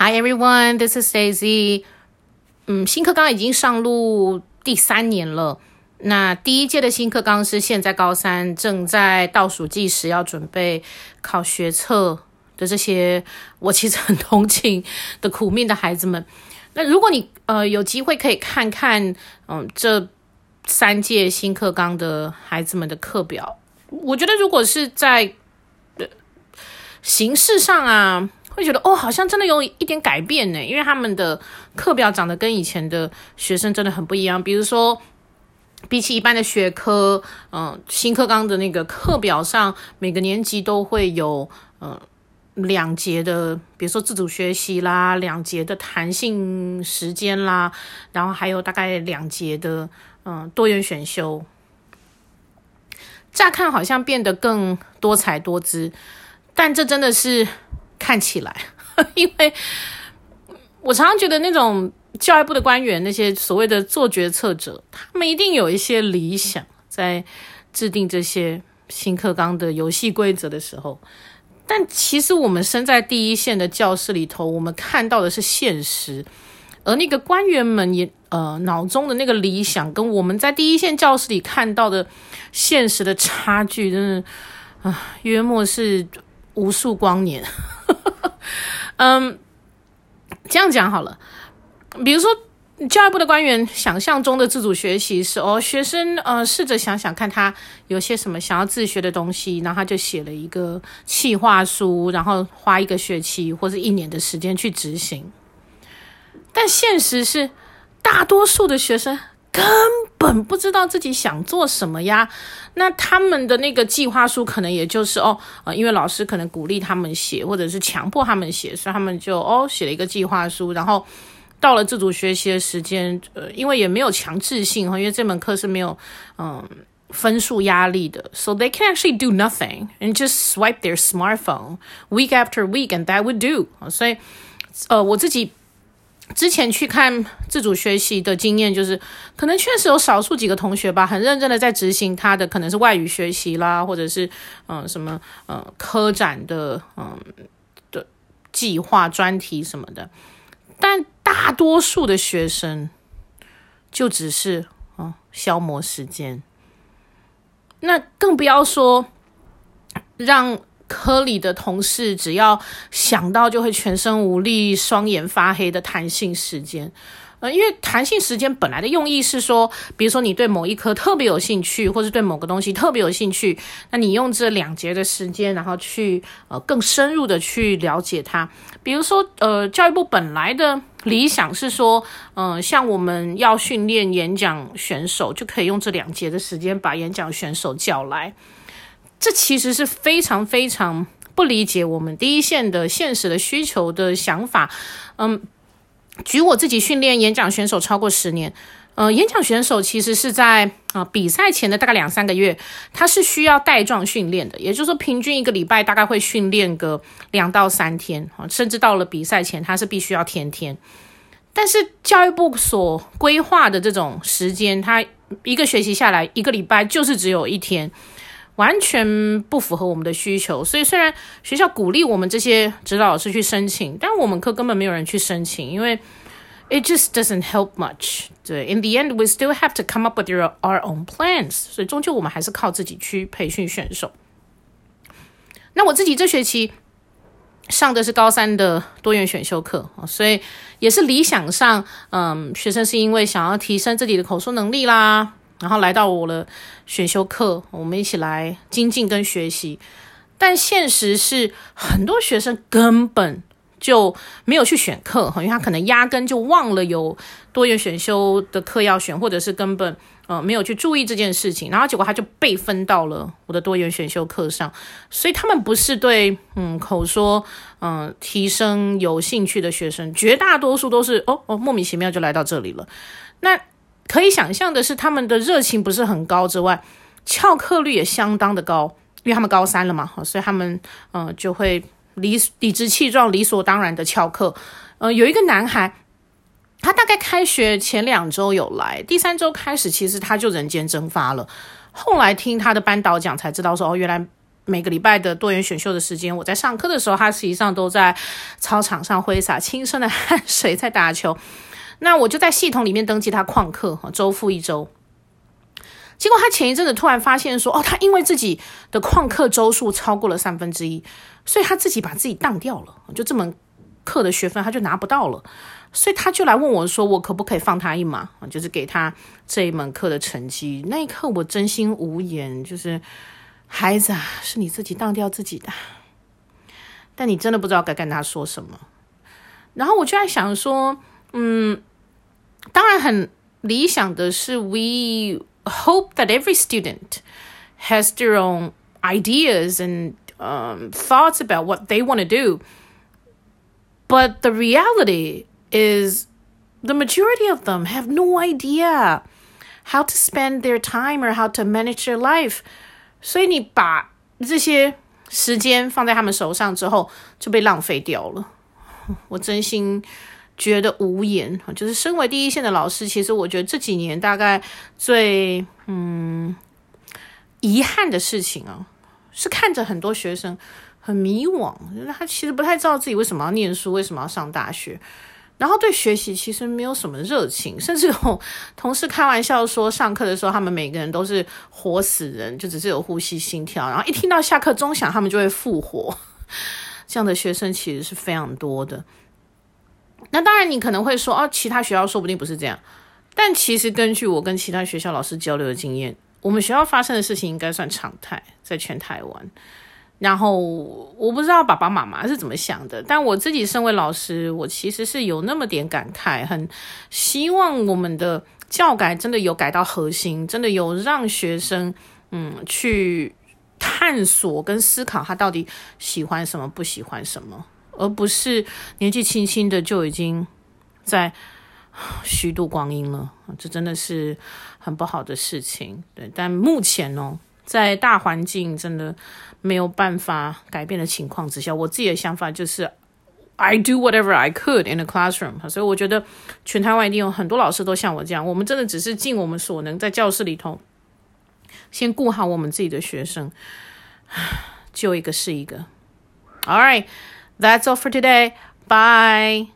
Hi everyone, this is Daisy. 嗯，新课纲已经上路第三年了。那第一届的新课纲是现在高三正在倒数计时，要准备考学测的这些，我其实很同情的苦命的孩子们。那如果你呃有机会可以看看，嗯，这三届新课纲的孩子们的课表，我觉得如果是在呃形式上啊。会觉得哦，好像真的有一点改变呢，因为他们的课表长得跟以前的学生真的很不一样。比如说，比起一般的学科，嗯、新课纲的那个课表上，每个年级都会有嗯、呃、两节的，比如说自主学习啦，两节的弹性时间啦，然后还有大概两节的嗯、多元选修。乍看好像变得更多彩多姿，但这真的是。看起来，因为我常常觉得那种教育部的官员，那些所谓的做决策者，他们一定有一些理想，在制定这些新课纲的游戏规则的时候。但其实我们身在第一线的教室里头，我们看到的是现实，而那个官员们也呃脑中的那个理想，跟我们在第一线教室里看到的现实的差距，真的啊，约莫是无数光年。嗯，这样讲好了。比如说，教育部的官员想象中的自主学习是哦，学生呃试着想想看他有些什么想要自学的东西，然后他就写了一个企划书，然后花一个学期或者一年的时间去执行。但现实是，大多数的学生。根本不知道自己想做什么呀，那他们的那个计划书可能也就是哦，呃，因为老师可能鼓励他们写，或者是强迫他们写，所以他们就哦写了一个计划书，然后到了自主学习的时间，呃，因为也没有强制性哈，因为这门课是没有嗯、分数压力的，so they can actually do nothing and just swipe their smartphone week after week and that would do，所以呃我自己。之前去看自主学习的经验，就是可能确实有少数几个同学吧，很认真的在执行他的可能是外语学习啦，或者是嗯、什么呃科展的嗯的计划专题什么的，但大多数的学生就只是嗯、消磨时间，那更不要说让。科里的同事只要想到就会全身无力、双眼发黑的弹性时间，呃，因为弹性时间本来的用意是说，比如说你对某一科特别有兴趣，或是对某个东西特别有兴趣，那你用这两节的时间，然后去呃更深入的去了解它。比如说，呃，教育部本来的理想是说，嗯、呃，像我们要训练演讲选手，就可以用这两节的时间把演讲选手叫来。这其实是非常非常不理解我们第一线的现实的需求的想法。嗯，举我自己训练演讲选手超过十年，呃，演讲选手其实是在啊、比赛前的大概两三个月，他是需要带状训练的，也就是说，平均一个礼拜大概会训练个两到三天啊，甚至到了比赛前，他是必须要天天。但是教育部所规划的这种时间，他一个学期下来，一个礼拜就是只有一天。完全不符合我们的需求，所以虽然学校鼓励我们这些指导老师去申请，但我们课根本没有人去申请，因为 it just doesn't help much。对，in the end we still have to come up with your, our own plans。所以终究我们还是靠自己去培训选手。那我自己这学期上的是高三的多元选修课，所以也是理想上，嗯，学生是因为想要提升自己的口说能力啦。然后来到我的选修课，我们一起来精进跟学习。但现实是，很多学生根本就没有去选课，因为他可能压根就忘了有多元选修的课要选，或者是根本呃没有去注意这件事情，然后结果他就被分到了我的多元选修课上。所以他们不是对嗯口说嗯、提升有兴趣的学生，绝大多数都是哦哦莫名其妙就来到这里了。那。可以想象的是，他们的热情不是很高之外，翘课率也相当的高，因为他们高三了嘛，所以他们呃就会理理直气壮、理所当然的翘课。呃，有一个男孩，他大概开学前两周有来，第三周开始其实他就人间蒸发了。后来听他的班导讲才知道说，哦，原来每个礼拜的多元选秀的时间，我在上课的时候，他实际上都在操场上挥洒青春的汗水在打球。那我就在系统里面登记他旷课，周复一周。结果他前一阵子突然发现说，哦，他因为自己的旷课周数超过了三分之一，所以他自己把自己当掉了，就这门课的学分他就拿不到了，所以他就来问我说，我可不可以放他一马，就是给他这一门课的成绩。那一刻我真心无言，就是孩子啊，是你自己当掉自己的，但你真的不知道该跟他说什么。然后我就在想说，嗯，当然很理想的是，we。hope that every student has their own ideas and um, thoughts about what they want to do. But the reality is, the majority of them have no idea how to spend their time or how to manage their life. 所以你把这些时间放在他们手上之后，就被浪费掉了。我真心。 觉得无言，就是身为第一线的老师，其实我觉得这几年大概最嗯遗憾的事情啊，是看着很多学生很迷惘，就是他其实不太知道自己为什么要念书，为什么要上大学，然后对学习其实没有什么热情，甚至有同事开玩笑说，上课的时候他们每个人都是活死人，就只是有呼吸心跳，然后一听到下课钟响，他们就会复活。这样的学生其实是非常多的。那当然，你可能会说，哦，其他学校说不定不是这样。但其实根据我跟其他学校老师交流的经验，我们学校发生的事情应该算常态，在全台湾。然后我不知道爸爸妈妈是怎么想的，但我自己身为老师，我其实是有那么点感慨，很希望我们的教改真的有改到核心，真的有让学生嗯去探索跟思考他到底喜欢什么，不喜欢什么。而不是年纪轻轻的就已经在虚度光阴了，这真的是很不好的事情。对，但目前哦，在大环境真的没有办法改变的情况之下，我自己的想法就是，I do whatever I could in the classroom。所以我觉得全台湾一定有很多老师都像我这样，我们真的只是尽我们所能，在教室里头先顾好我们自己的学生，救一个是一个。All right. That's all for today. Bye.